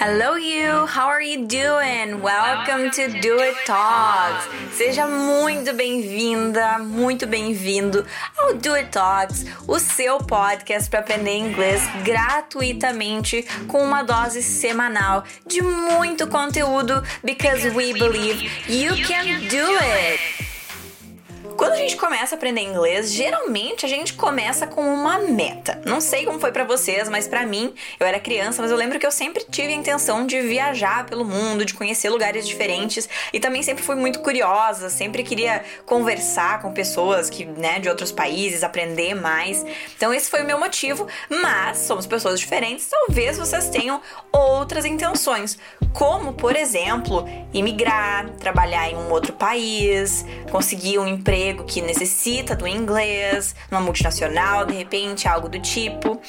Hello, you. How are you doing? Welcome to Do It Talks. Seja muito bem-vinda, muito bem-vindo ao Do It Talks, o seu podcast para aprender inglês gratuitamente com uma dose semanal de muito conteúdo because we believe you can do it. Quando a gente começa a aprender inglês, geralmente a gente começa com uma meta. Não sei como foi para vocês, mas para mim, eu era criança, mas eu lembro que eu sempre tive a intenção de viajar pelo mundo, de conhecer lugares diferentes e também sempre fui muito curiosa, sempre queria conversar com pessoas que, né, de outros países, aprender mais. Então esse foi o meu motivo, mas somos pessoas diferentes, talvez vocês tenham outras intenções, como, por exemplo, imigrar, trabalhar em um outro país, conseguir um emprego emprego que necessita do inglês, numa multinacional, de repente, algo do tipo.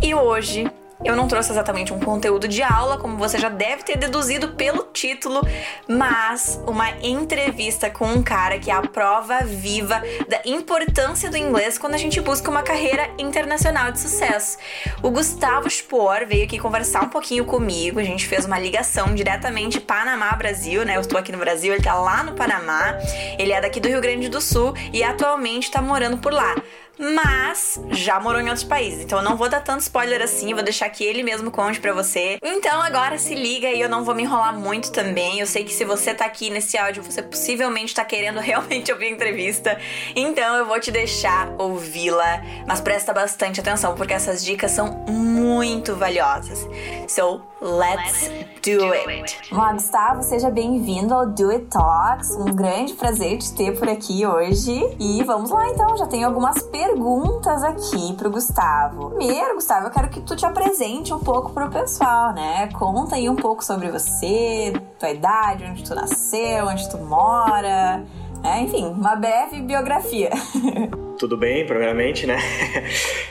E hoje eu não trouxe exatamente um conteúdo de aula, como você já deve ter deduzido pelo título, mas uma entrevista com um cara que é a prova viva da importância do inglês quando a gente busca uma carreira internacional de sucesso. O Gustavo Spohr veio aqui conversar um pouquinho comigo, a gente fez uma ligação diretamente Panamá-Brasil, né? Eu estou aqui no Brasil, ele tá lá no Panamá, ele é daqui do Rio Grande do Sul e atualmente está morando por lá mas já morou em outros países. Então eu não vou dar tanto spoiler assim, vou deixar que ele mesmo conte para você. Então agora se liga e eu não vou me enrolar muito também. Eu sei que se você tá aqui nesse áudio, você possivelmente tá querendo realmente ouvir a entrevista. Então eu vou te deixar ouvi-la, mas presta bastante atenção porque essas dicas são muito valiosas. So, let's do it. Olá, Gustavo, seja bem-vindo ao Do It Talks. Um grande prazer te ter por aqui hoje. E vamos lá então, já tenho algumas perguntas perguntas aqui pro Gustavo. Primeiro, Gustavo, eu quero que tu te apresente um pouco pro pessoal, né? Conta aí um pouco sobre você, tua idade, onde tu nasceu, onde tu mora. É, enfim, uma breve biografia. Tudo bem, primeiramente, né?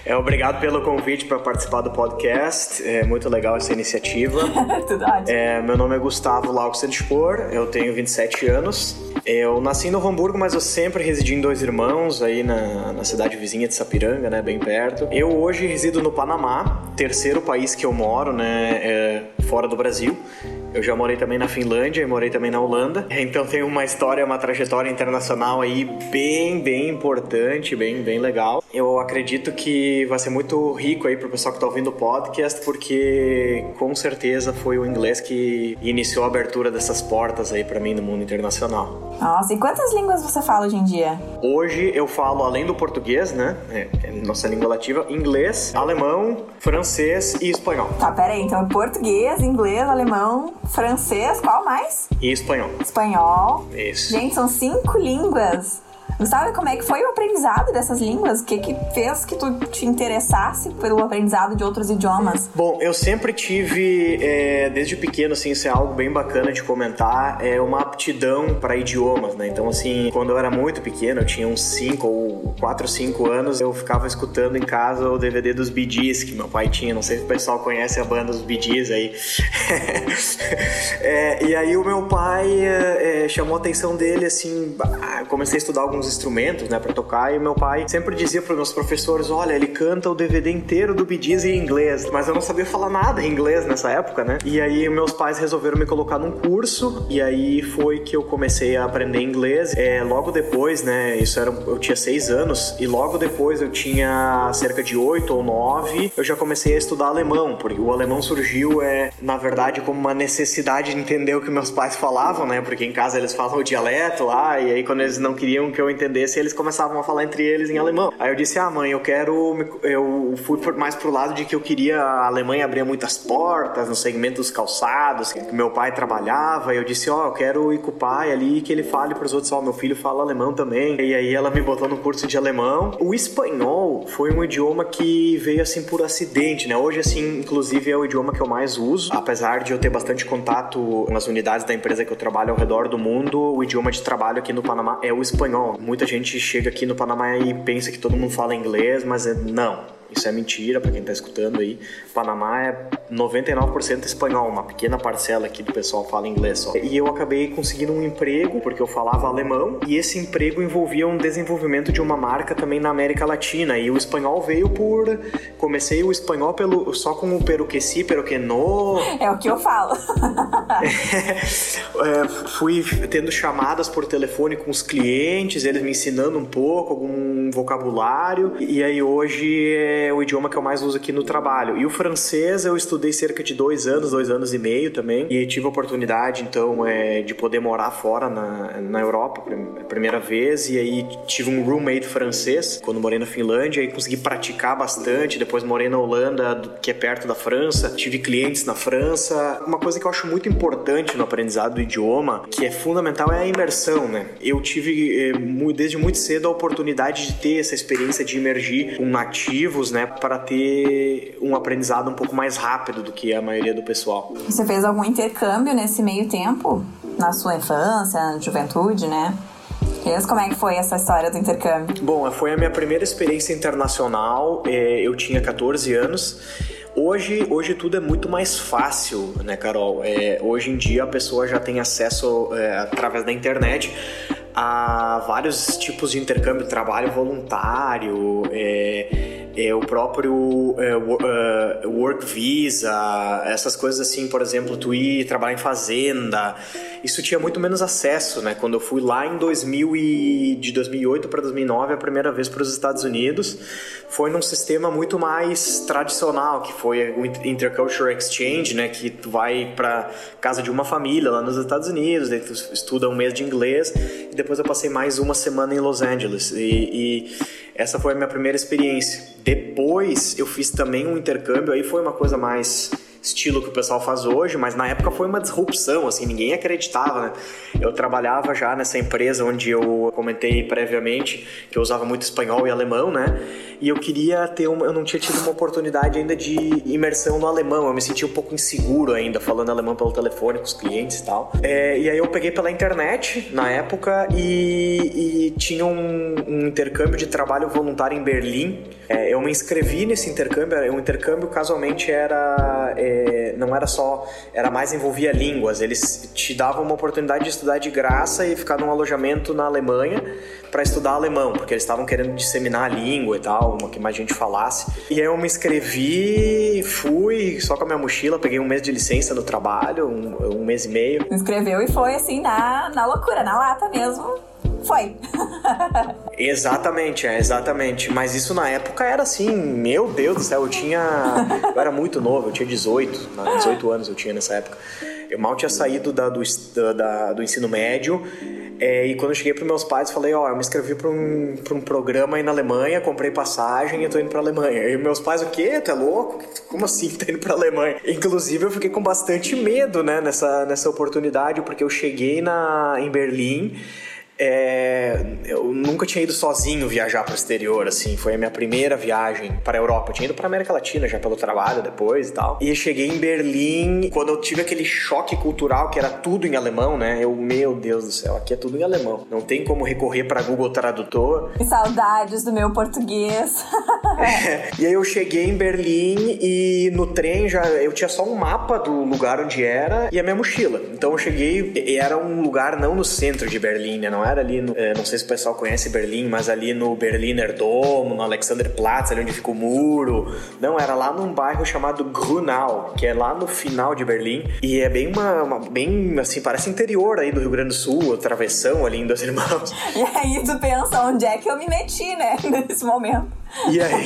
É, obrigado pelo convite para participar do podcast. É muito legal essa iniciativa. Tudo ótimo. É, meu nome é Gustavo Lauxenspor, eu tenho 27 anos. Eu nasci em Novo Hamburgo, mas eu sempre residi em Dois Irmãos, aí na, na cidade vizinha de Sapiranga, né? Bem perto. Eu hoje resido no Panamá, terceiro país que eu moro, né? É, fora do Brasil. Eu já morei também na Finlândia e morei também na Holanda. Então tem uma história, uma trajetória internacional aí bem, bem importante, bem, bem legal. Eu acredito que vai ser muito rico aí pro pessoal que tá ouvindo o podcast, porque com certeza foi o inglês que iniciou a abertura dessas portas aí para mim no mundo internacional. Nossa, e quantas línguas você fala hoje em dia? Hoje eu falo, além do português, né? É, é nossa língua lativa, inglês, alemão, francês e espanhol. Tá, pera aí. Então, português, inglês, alemão, francês, qual mais? E espanhol. Espanhol. Isso. Gente, são cinco línguas. Gustavo, como é que foi o aprendizado dessas línguas? O que que fez que tu te interessasse pelo aprendizado de outros idiomas? Bom, eu sempre tive, é, desde pequeno, assim, isso é algo bem bacana de comentar, é uma aptidão para idiomas, né? Então, assim, quando eu era muito pequeno, eu tinha uns 5 ou 4, 5 anos, eu ficava escutando em casa o DVD dos Gees, que meu pai tinha, não sei se o pessoal conhece a banda dos Gees aí. é, e aí o meu pai é, chamou a atenção dele, assim, comecei a estudar alguns instrumentos, né, para tocar, e meu pai sempre dizia para meus professores: olha, ele canta o DVD inteiro do Bee Gees em inglês, mas eu não sabia falar nada em inglês nessa época, né? E aí meus pais resolveram me colocar num curso, e aí foi que eu comecei a aprender inglês. É, logo depois, né, isso era, eu tinha seis anos, e logo depois eu tinha cerca de oito ou nove, eu já comecei a estudar alemão, porque o alemão surgiu, é, na verdade, como uma necessidade de entender o que meus pais falavam, né? Porque em casa eles falam o dialeto lá, e aí quando eles não queriam que eu entendesse, eles começavam a falar entre eles em alemão. Aí eu disse: "Ah, mãe, eu quero eu fui mais pro lado de que eu queria a Alemanha abrir muitas portas no segmento dos calçados, que meu pai trabalhava. E eu disse: "Ó, oh, eu quero ir com o pai ali que ele fale pros outros, ó, oh, meu filho fala alemão também". E aí ela me botou no curso de alemão. O espanhol foi um idioma que veio assim por acidente, né? Hoje assim, inclusive é o idioma que eu mais uso, apesar de eu ter bastante contato com as unidades da empresa que eu trabalho ao redor do mundo, o idioma de trabalho aqui no Panamá é o espanhol. Muita gente chega aqui no Panamá e pensa que todo mundo fala inglês, mas é, não Isso é mentira para quem está escutando aí. Panamá é 99% espanhol, uma pequena parcela aqui do pessoal fala inglês só. E eu acabei conseguindo um emprego porque eu falava alemão e esse emprego envolvia um desenvolvimento de uma marca também na América Latina e o espanhol veio por comecei o espanhol pelo só com o pero que si, pero que no. É o que eu falo. é, fui tendo chamadas por telefone com os clientes, eles me ensinando um pouco algum vocabulário e aí hoje é o idioma que eu mais uso aqui no trabalho. E o francês eu estudei cerca de dois anos, dois anos e meio também. E tive a oportunidade, então, é, de poder morar fora na, na Europa, a primeira vez. E aí tive um roommate francês quando morei na Finlândia e consegui praticar bastante. Depois morei na Holanda, que é perto da França. Tive clientes na França. Uma coisa que eu acho muito importante no aprendizado do idioma, que é fundamental, é a imersão, né? Eu tive, é, desde muito cedo, a oportunidade de ter essa experiência de imergir com nativos, né? Para ter um aprendizado um pouco mais rápido do que a maioria do pessoal. Você fez algum intercâmbio nesse meio tempo? Na sua infância, na juventude, né? Fez? Como é que foi essa história do intercâmbio? Bom, foi a minha primeira experiência internacional. É, eu tinha 14 anos. Hoje, hoje tudo é muito mais fácil, né, Carol? É, hoje em dia a pessoa já tem acesso é, através da internet a vários tipos de intercâmbio, trabalho voluntário, é, é, o próprio é, uh, work visa, essas coisas assim, por exemplo, tu ir trabalhar em fazenda, isso tinha muito menos acesso, né? Quando eu fui lá em 2000 e, de 2008 para 2009 a primeira vez para os Estados Unidos, foi num sistema muito mais tradicional, que foi o Intercultural Exchange, né? Que tu vai para casa de uma família lá nos Estados Unidos, daí tu estuda um mês de inglês e depois eu passei mais uma semana em Los Angeles e, e essa foi a minha primeira experiência. Depois eu fiz também um intercâmbio, aí foi uma coisa mais estilo que o pessoal faz hoje, mas na época foi uma disrupção, assim, ninguém acreditava, né? Eu trabalhava já nessa empresa onde eu comentei previamente que eu usava muito espanhol e alemão, né? E eu queria ter uma, eu não tinha tido uma oportunidade ainda de imersão no alemão, eu me sentia um pouco inseguro ainda falando alemão pelo telefone com os clientes e tal. É, e aí eu peguei pela internet na época e, e tinha um, um, intercâmbio de trabalho voluntário em Berlim. É, eu me inscrevi nesse intercâmbio, o intercâmbio casualmente era é, não era só, era mais envolvia línguas. Eles te davam uma oportunidade de estudar de graça e ficar num alojamento na Alemanha para estudar alemão, porque eles estavam querendo disseminar a língua e tal, uma que mais gente falasse. E aí eu me inscrevi, fui só com a minha mochila, peguei um mês de licença no trabalho, um, um mês e meio. Me inscreveu e foi assim na, na loucura, na lata mesmo foi. exatamente, é, exatamente. Mas isso na época era assim, meu Deus do céu, eu tinha. Eu era muito novo, eu tinha 18, 18 anos eu tinha nessa época. Eu mal tinha saído da, do, da, do ensino médio. É, e quando eu cheguei para meus pais, falei: Ó, oh, eu me inscrevi para um, um programa aí na Alemanha, comprei passagem e tô indo para Alemanha. E meus pais, o quê? Tu é louco? Como assim tá indo para Alemanha? Inclusive, eu fiquei com bastante medo, né, nessa, nessa oportunidade, porque eu cheguei na, em Berlim. É, eu nunca tinha ido sozinho viajar para o exterior, assim, foi a minha primeira viagem para a Europa. Eu tinha ido para América Latina já pelo trabalho depois e tal. E cheguei em Berlim, quando eu tive aquele choque cultural que era tudo em alemão, né? Eu, meu Deus do céu, aqui é tudo em alemão. Não tem como recorrer para Google Tradutor. Que saudades do meu português. é, e aí eu cheguei em Berlim e no trem já eu tinha só um mapa do lugar onde era e a minha mochila. Então eu cheguei, e era um lugar não no centro de Berlim, né? Não era era ali no. É, não sei se o pessoal conhece Berlim, mas ali no Berliner Dom, no Alexanderplatz, ali onde fica o muro. Não, era lá num bairro chamado Grunau, que é lá no final de Berlim. E é bem uma, uma bem assim, parece interior aí do Rio Grande do Sul, travessão ali em Dois Irmãos. E aí tu pensa, onde é que eu me meti, né, nesse momento? E aí,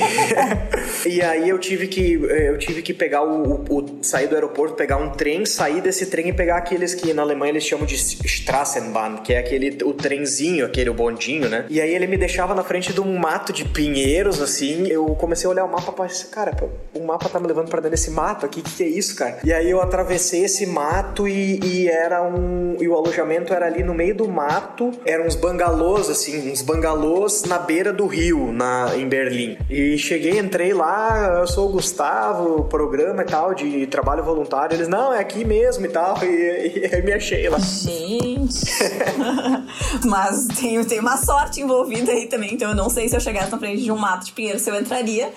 e aí eu tive que eu tive que pegar o, o, o, sair do aeroporto, pegar um trem, sair desse trem e pegar aqueles que na Alemanha eles chamam de Straßenbahn, que é aquele o trenzinho, aquele o bondinho, né? E aí ele me deixava na frente de um mato de pinheiros assim. Eu comecei a olhar o mapa pensei, cara, o mapa tá me levando para dentro desse mato aqui, que que é isso, cara? E aí eu atravessei esse mato e, e era um e o alojamento era ali no meio do mato, eram uns bangalôs assim, uns bangalôs na beira do rio, na em Berlim Berlim. E cheguei, entrei lá, eu sou o Gustavo, programa e tal, de trabalho voluntário. Eles, não, é aqui mesmo e tal. E, e aí me achei lá. Gente. Mas tem, tem uma sorte envolvida aí também, então eu não sei se eu chegasse na frente de um mato de pinheiro se eu entraria.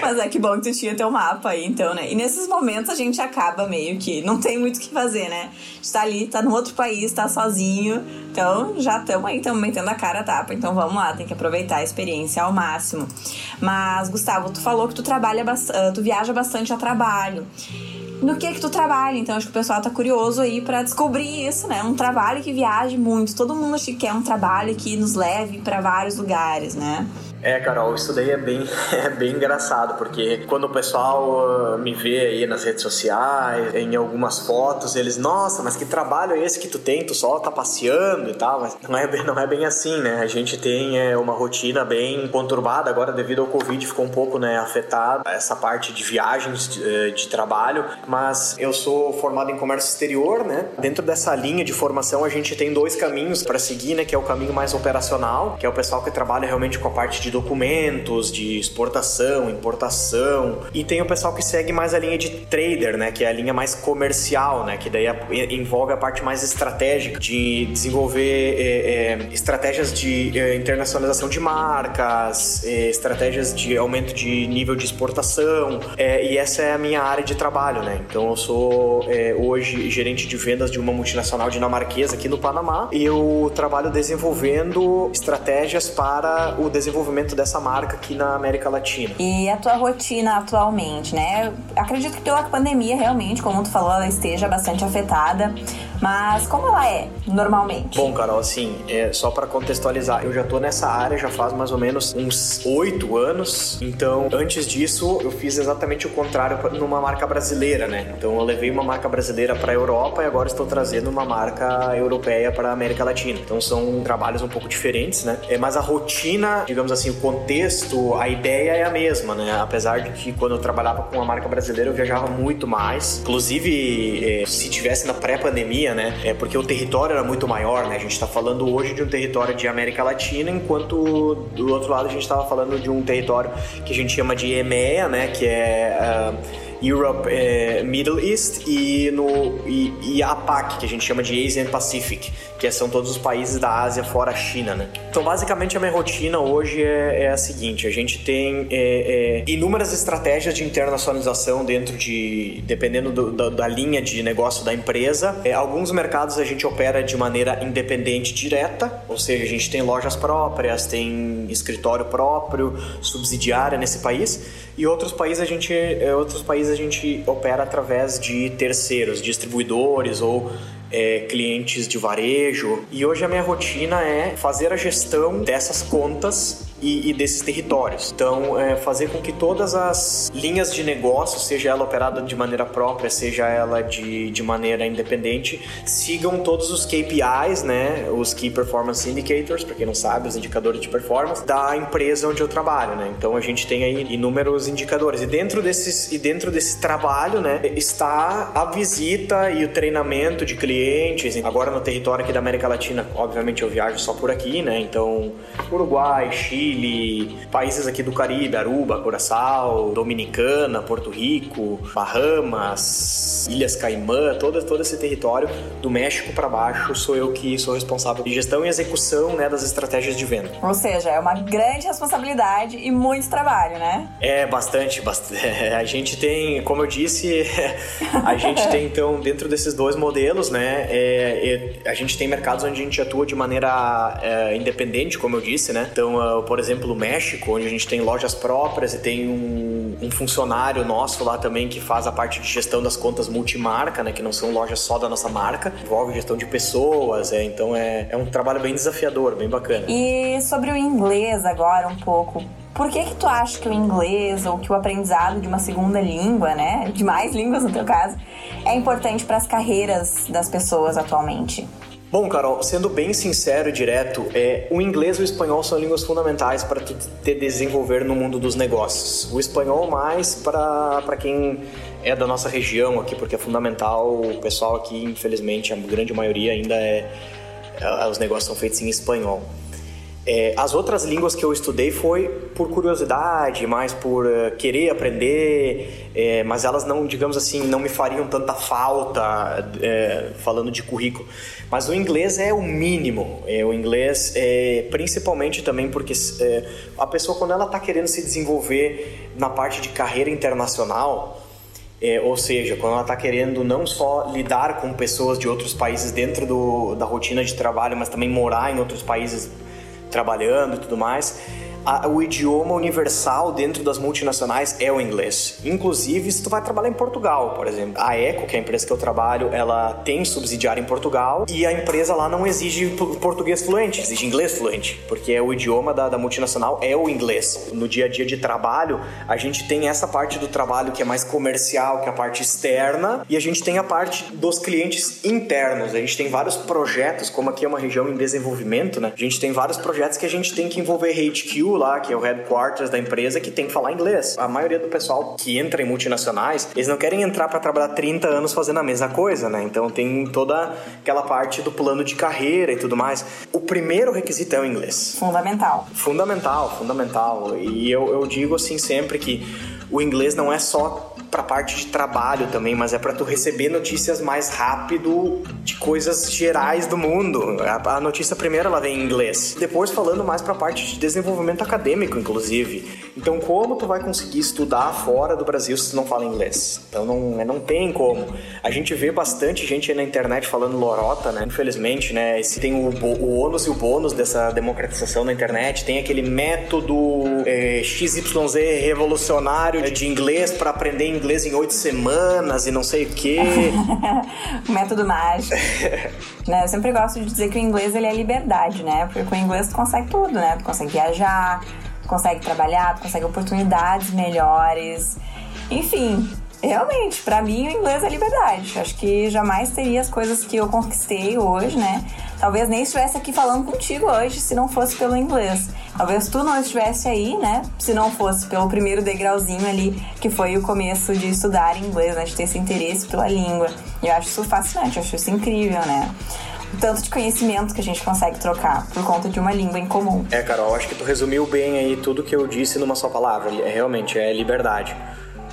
Mas é que bom que tu tinha teu mapa aí, então, né? E nesses momentos a gente acaba meio que não tem muito o que fazer, né? A gente tá ali, tá no outro país, tá sozinho. Então já estamos aí, estamos metendo a cara a tapa. Então vamos lá, tem que aproveitar a experiência ao máximo. Mas, Gustavo, tu falou que tu trabalha, ah, tu viaja bastante a trabalho no que que tu trabalha. Então acho que o pessoal tá curioso aí para descobrir isso, né? Um trabalho que viaje muito. Todo mundo acha que quer um trabalho que nos leve para vários lugares, né? É, Carol, isso daí é bem, é bem engraçado, porque quando o pessoal uh, me vê aí nas redes sociais, em algumas fotos, eles, nossa, mas que trabalho é esse que tu tem? Tu só tá passeando e tal, mas não é bem, não é bem assim, né? A gente tem é, uma rotina bem conturbada, agora devido ao Covid ficou um pouco, né, afetada essa parte de viagens de, eh, de trabalho, mas eu sou formado em comércio exterior, né? Dentro dessa linha de formação a gente tem dois caminhos para seguir, né? Que é o caminho mais operacional, que é o pessoal que trabalha realmente com a parte de documentos, de exportação, importação, e tem o pessoal que segue mais a linha de trader, né? Que é a linha mais comercial, né? Que daí envolve a parte mais estratégica de desenvolver é, é, estratégias de é, internacionalização de marcas, é, estratégias de aumento de nível de exportação, é, e essa é a minha área de trabalho, né? Então eu sou é, hoje gerente de vendas de uma multinacional dinamarquesa aqui no Panamá e eu trabalho desenvolvendo estratégias para o desenvolvimento dessa marca aqui na América Latina. E a tua rotina atualmente, né? Acredito que pela pandemia realmente, como tu falou, ela esteja bastante afetada. Mas como ela é normalmente? Bom, Carol, assim, é, só para contextualizar, eu já tô nessa área já faz mais ou menos uns oito anos. Então, antes disso, eu fiz exatamente o contrário numa marca brasileira, né? Então, eu levei uma marca brasileira para Europa e agora estou trazendo uma marca europeia para América Latina. Então, são trabalhos um pouco diferentes, né? É, mas a rotina, digamos assim, o contexto, a ideia é a mesma, né? Apesar de que quando eu trabalhava com a marca brasileira, eu viajava muito mais. Inclusive, é, se tivesse na pré-pandemia né? É porque o território era muito maior, né? A gente está falando hoje de um território de América Latina, enquanto do outro lado a gente estava falando de um território que a gente chama de EMEA, né? Que é uh, Europe, é, Middle East e, no, e, e APAC, que a gente chama de Asian Pacific, que são todos os países da Ásia fora a China, né? Então, basicamente, a minha rotina hoje é, é a seguinte: a gente tem é, é inúmeras estratégias de internacionalização dentro de, dependendo do, da, da, linha de negócio da empresa. É, alguns mercados a gente opera de maneira independente direta, ou seja, a gente tem lojas próprias, tem escritório próprio, subsidiária nesse país. E outros países a gente, é, outros países a gente opera através de terceiros, distribuidores ou é, clientes de varejo. E hoje a minha rotina é fazer a gestão dessas contas e, e desses territórios. Então, é, fazer com que todas as linhas de negócio, seja ela operada de maneira própria, seja ela de, de maneira independente, sigam todos os KPIs, né, os Key Performance Indicators, para quem não sabe, os indicadores de performance da empresa onde eu trabalho, né? Então, a gente tem aí inúmeros indicadores e dentro desses e dentro desse trabalho, né, está a visita e o treinamento de clientes. Agora no território aqui da América Latina, obviamente eu viajo só por aqui, né? Então, Uruguai, Chile Chile, países aqui do Caribe, Aruba, Curaçao, Dominicana, Porto Rico, Bahamas, Ilhas Caimã, todo, todo esse território do México para baixo sou eu que sou responsável de gestão e execução né, das estratégias de venda. Ou seja, é uma grande responsabilidade e muito trabalho, né? É, bastante, bastante. A gente tem, como eu disse, a gente tem então dentro desses dois modelos, né? É, é, a gente tem mercados onde a gente atua de maneira é, independente, como eu disse, né? Então, uh, por exemplo, o México, onde a gente tem lojas próprias e tem um, um, funcionário nosso lá também que faz a parte de gestão das contas multimarca, né? Que não são lojas só da nossa marca, envolve gestão de pessoas, é, então é, é um trabalho bem desafiador, bem bacana. E sobre o inglês agora um pouco. Por que que tu acha que o inglês ou que o aprendizado de uma segunda língua, né, de mais línguas no teu caso, é importante para as carreiras das pessoas atualmente? Bom, Carol, sendo bem sincero e direto, é, o inglês e o espanhol são línguas fundamentais para tu te desenvolver no mundo dos negócios. O espanhol mais para quem é da nossa região aqui, porque é fundamental. O pessoal aqui, infelizmente, a grande maioria ainda é, é os negócios são feitos em espanhol. É, as outras línguas que eu estudei foi por curiosidade, mais por uh, querer aprender, é, mas elas não, digamos assim, não me fariam tanta falta é, falando de currículo. Mas o inglês é o mínimo. É, o inglês, é, principalmente também porque é, a pessoa quando ela está querendo se desenvolver na parte de carreira internacional, é, ou seja, quando ela está querendo não só lidar com pessoas de outros países dentro do, da rotina de trabalho, mas também morar em outros países trabalhando e tudo mais a, o idioma universal dentro das multinacionais é o inglês. Inclusive, se tu vai trabalhar em Portugal, por exemplo. A Eco, que é a empresa que eu trabalho, ela tem subsidiário em Portugal e a empresa lá não exige português fluente, exige inglês fluente, porque é o idioma da, da multinacional é o inglês. No dia a dia de trabalho, a gente tem essa parte do trabalho que é mais comercial, que é a parte externa, e a gente tem a parte dos clientes internos. A gente tem vários projetos, como aqui é uma região em desenvolvimento, né? A gente tem vários projetos que a gente tem que envolver HQ lá, que é o headquarters da empresa, que tem que falar inglês. A maioria do pessoal que entra em multinacionais, eles não querem entrar para trabalhar 30 anos fazendo a mesma coisa, né? Então tem toda aquela parte do plano de carreira e tudo mais. O primeiro requisito é o inglês. Fundamental. Fundamental, fundamental. E eu, eu digo assim sempre que o inglês não é só para parte de trabalho também, mas é para tu receber notícias mais rápido de coisas gerais do mundo. A, notícia primeiro ela vem em inglês, depois falando mais para parte de desenvolvimento acadêmico, inclusive. Então, como tu vai conseguir estudar fora do Brasil se tu não fala inglês? Então, não, é, não tem como. A gente vê bastante gente aí na internet falando lorota, né? Infelizmente, né? Esse tem o, o ônus e o bônus dessa democratização na internet. Tem aquele método é, XYZ revolucionário de inglês para aprender em oito semanas e não sei o quê. Método mágico. né? Eu sempre gosto de dizer que o inglês ele é liberdade, né? Porque com o inglês tu consegue tudo, né? Tu consegue viajar, tu consegue trabalhar, tu consegue oportunidades melhores. Enfim, realmente, para mim o inglês é liberdade. Acho que jamais teria as coisas que eu conquistei hoje, né? Talvez nem estivesse aqui falando contigo hoje se não fosse pelo inglês. Talvez tu não estivesse aí, né? Se não fosse pelo primeiro degrauzinho ali, que foi o começo de estudar inglês, né? De ter esse interesse pela língua. E eu acho isso fascinante, eu acho isso incrível, né? O tanto de conhecimento que a gente consegue trocar por conta de uma língua em comum. É, Carol, acho que tu resumiu bem aí tudo que eu disse numa só palavra. É, realmente, é liberdade.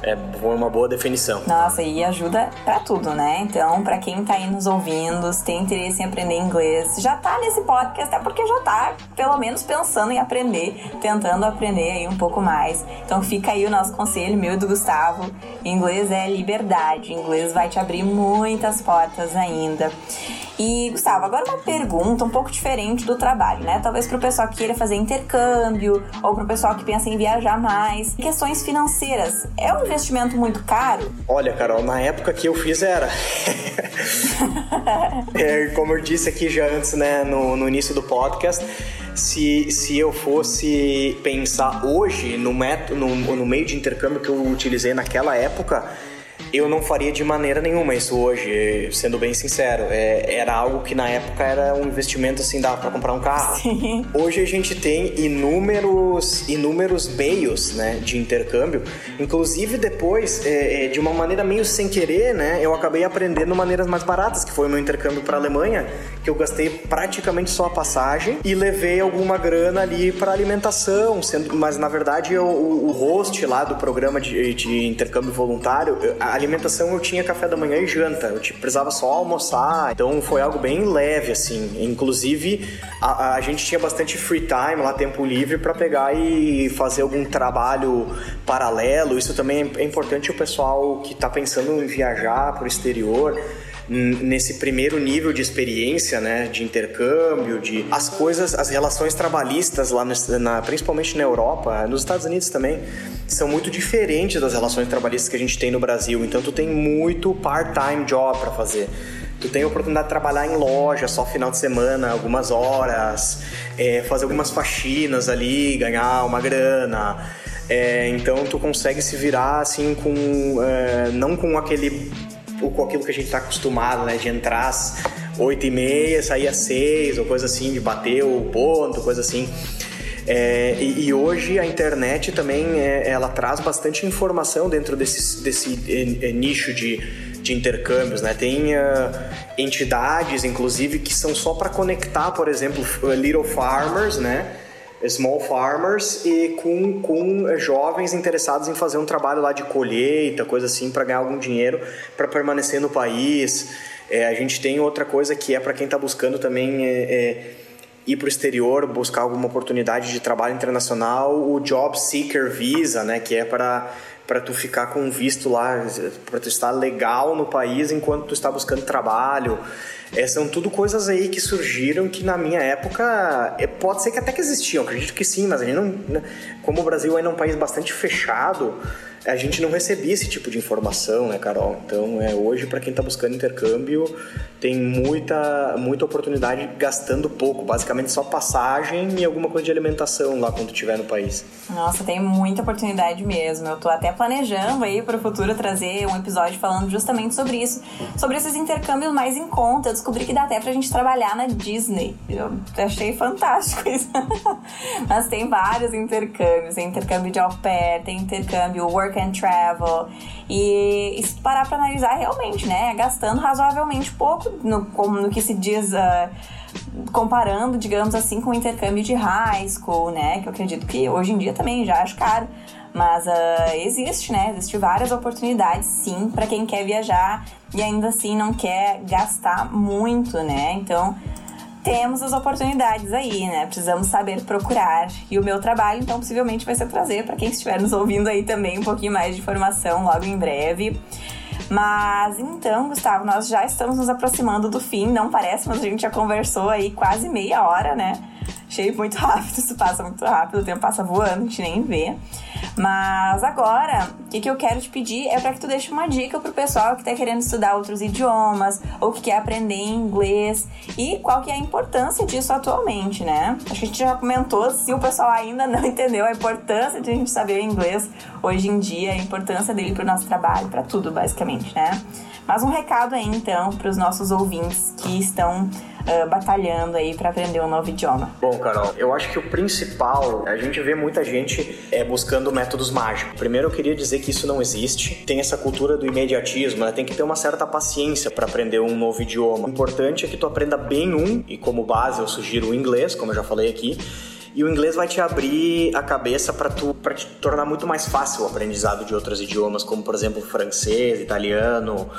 É uma boa definição. Nossa, e ajuda para tudo, né? Então, para quem tá aí nos ouvindo, se tem interesse em aprender inglês, já tá nesse podcast, é porque já tá pelo menos pensando em aprender, tentando aprender aí um pouco mais. Então, fica aí o nosso conselho, meu e do Gustavo. Inglês é liberdade, inglês vai te abrir muitas portas ainda. E, Gustavo, agora uma pergunta um pouco diferente do trabalho, né? Talvez para o pessoal que queira fazer intercâmbio ou para o pessoal que pensa em viajar mais. Questões financeiras. É um investimento muito caro? Olha, Carol, na época que eu fiz era. é, como eu disse aqui já antes, né, no, no início do podcast, se, se eu fosse pensar hoje no, método, no, no meio de intercâmbio que eu utilizei naquela época eu não faria de maneira nenhuma isso hoje, sendo bem sincero. É, era algo que na época era um investimento assim, dá para comprar um carro. Sim. Hoje a gente tem inúmeros, inúmeros meios né, de intercâmbio. Inclusive depois, é, é, de uma maneira meio sem querer, né, eu acabei aprendendo maneiras mais baratas, que foi o meu intercâmbio para Alemanha, que eu gastei praticamente só a passagem e levei alguma grana ali para alimentação, sendo, mas na verdade eu, o, o host lá do programa de, de intercâmbio voluntário, a alimentação eu tinha café da manhã e janta, eu tipo, precisava só almoçar, então foi algo bem leve, assim. Inclusive, a, a gente tinha bastante free time lá, tempo livre, para pegar e fazer algum trabalho paralelo. Isso também é importante o pessoal que está pensando em viajar para o exterior nesse primeiro nível de experiência, né, de intercâmbio, de as coisas, as relações trabalhistas lá, na, principalmente na Europa, nos Estados Unidos também, são muito diferentes das relações trabalhistas que a gente tem no Brasil. Então tu tem muito part-time job para fazer. Tu tem a oportunidade de trabalhar em loja só final de semana, algumas horas, é, fazer algumas faxinas ali, ganhar uma grana. É, então tu consegue se virar assim com é, não com aquele com aquilo que a gente está acostumado, né? De entrar às 8 e meia, sair às 6 ou coisa assim, de bater o ponto, coisa assim. É, e, e, hoje a internet também é, ela traz bastante informação dentro desse, desse é, é, nicho de, de intercâmbios, né? Tem uh, entidades, inclusive, que são só para conectar, por exemplo, Little Farmers, né? Small farmers e com, com jovens interessados em fazer um trabalho lá de colheita, coisa assim, para ganhar algum dinheiro para permanecer no país. É, a gente tem outra coisa que é para quem está buscando também é, é, ir para o exterior, buscar alguma oportunidade de trabalho internacional, o Job Seeker Visa, né, que é para para tu ficar com visto lá, para tu estar legal no país enquanto tu está buscando trabalho. É, são tudo coisas aí que surgiram que na minha época é, pode ser que até que existiam, acredito que sim, mas a gente não, né, como o Brasil ainda é um país bastante fechado, a gente não recebia esse tipo de informação, né, Carol? Então, é, hoje, para quem está buscando intercâmbio, tem muita, muita oportunidade gastando pouco, basicamente só passagem e alguma coisa de alimentação lá quando estiver no país. Nossa, tem muita oportunidade mesmo. Eu tô até planejando aí para o futuro trazer um episódio falando justamente sobre isso, sobre esses intercâmbios mais em conta. Eu descobri que dá até pra gente trabalhar na Disney. Eu achei fantástico isso. Mas tem vários intercâmbios, tem intercâmbio de au pair, tem intercâmbio work work and travel. E, se parar para analisar realmente, né? Gastando razoavelmente pouco no, como, no que se diz. Uh, comparando, digamos assim, com o intercâmbio de high school, né? Que eu acredito que hoje em dia também já acho caro. Mas uh, existe, né? Existem várias oportunidades, sim, para quem quer viajar e ainda assim não quer gastar muito, né? Então, temos as oportunidades aí, né? Precisamos saber procurar. E o meu trabalho, então, possivelmente vai ser trazer para quem estiver nos ouvindo aí também um pouquinho mais de informação logo em breve. Mas então, Gustavo, nós já estamos nos aproximando do fim, não parece, mas a gente já conversou aí quase meia hora, né? Achei muito rápido, isso passa muito rápido, o tempo passa voando, a gente nem vê. Mas agora, o que, que eu quero te pedir é para que tu deixe uma dica pro pessoal que tá querendo estudar outros idiomas ou que quer aprender inglês e qual que é a importância disso atualmente, né? Acho que a gente já comentou, se o pessoal ainda não entendeu a importância de a gente saber inglês hoje em dia, a importância dele pro nosso trabalho, para tudo basicamente, né? Mas um recado aí então para os nossos ouvintes que estão uh, batalhando aí para aprender um novo idioma? Bom, Carol, eu acho que o principal, a gente vê muita gente é, buscando métodos mágicos. Primeiro, eu queria dizer que isso não existe. Tem essa cultura do imediatismo, né? tem que ter uma certa paciência para aprender um novo idioma. O importante é que tu aprenda bem um, e como base eu sugiro o inglês, como eu já falei aqui. E o inglês vai te abrir a cabeça para tu para te tornar muito mais fácil o aprendizado de outros idiomas, como por exemplo francês, italiano,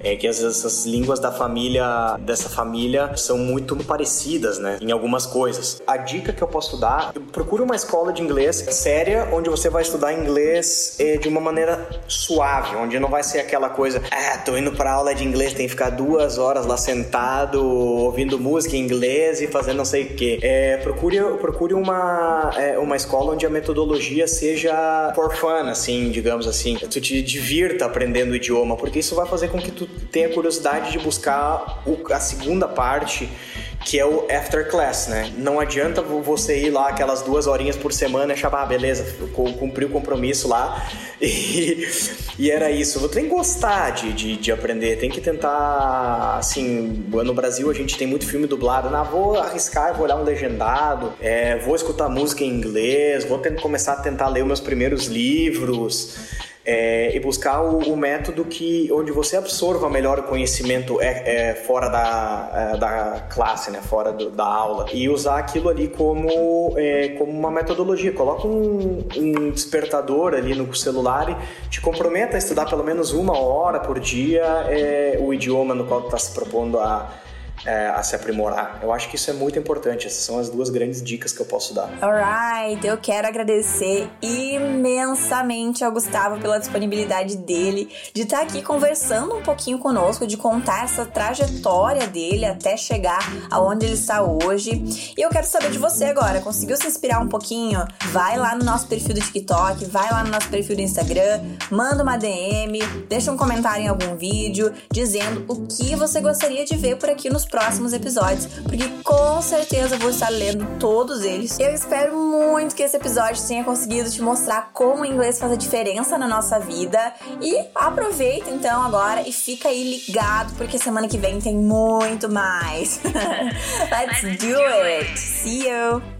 é que as, essas línguas da família dessa família são muito parecidas, né, em algumas coisas. A dica que eu posso dar, procure uma escola de inglês séria, onde você vai estudar inglês é, de uma maneira suave, onde não vai ser aquela coisa, ah, tô indo para aula de inglês, tem que ficar duas horas lá sentado ouvindo música em inglês e fazendo não sei o que. É, procure procure uma é, uma escola onde a metodologia seja for fun, assim, digamos assim, tu te divirta aprendendo o idioma, porque isso vai fazer com que tu tenha curiosidade de buscar o, a segunda parte que é o after class, né? Não adianta você ir lá aquelas duas horinhas por semana e achar, ah, beleza, cumpri o compromisso lá e, e era isso. Você tem que gostar de, de, de, aprender, tem que tentar, assim, no Brasil a gente tem muito filme dublado, não, vou arriscar, vou olhar um legendado, é, vou escutar música em inglês, vou ter, começar a tentar ler meus primeiros livros é, e buscar o, o, método que onde você absorva melhor o conhecimento é, é fora da, é, da classe, né, fora do, da aula e usar aquilo ali como é, como uma metodologia. Coloca um, um, despertador ali no celular e te comprometa a estudar pelo menos uma hora por dia é, o idioma no qual tu está se propondo a é, a se aprimorar. Eu acho que isso é muito importante. Essas são as duas grandes dicas que eu posso dar. Alright, eu quero agradecer imensamente ao Gustavo pela disponibilidade dele de estar aqui conversando um pouquinho conosco, de contar essa trajetória dele até chegar aonde ele está hoje. E eu quero saber de você agora. Conseguiu se inspirar um pouquinho? Vai lá no nosso perfil do TikTok, vai lá no nosso perfil do Instagram, manda uma DM, deixa um comentário em algum vídeo dizendo o que você gostaria de ver por aqui nos próximos episódios, porque com certeza eu vou estar lendo todos eles. Eu espero muito que esse episódio tenha conseguido te mostrar como o inglês faz a diferença na nossa vida. E aproveita então agora e fica aí ligado, porque semana que vem tem muito mais. Let's do it! See you!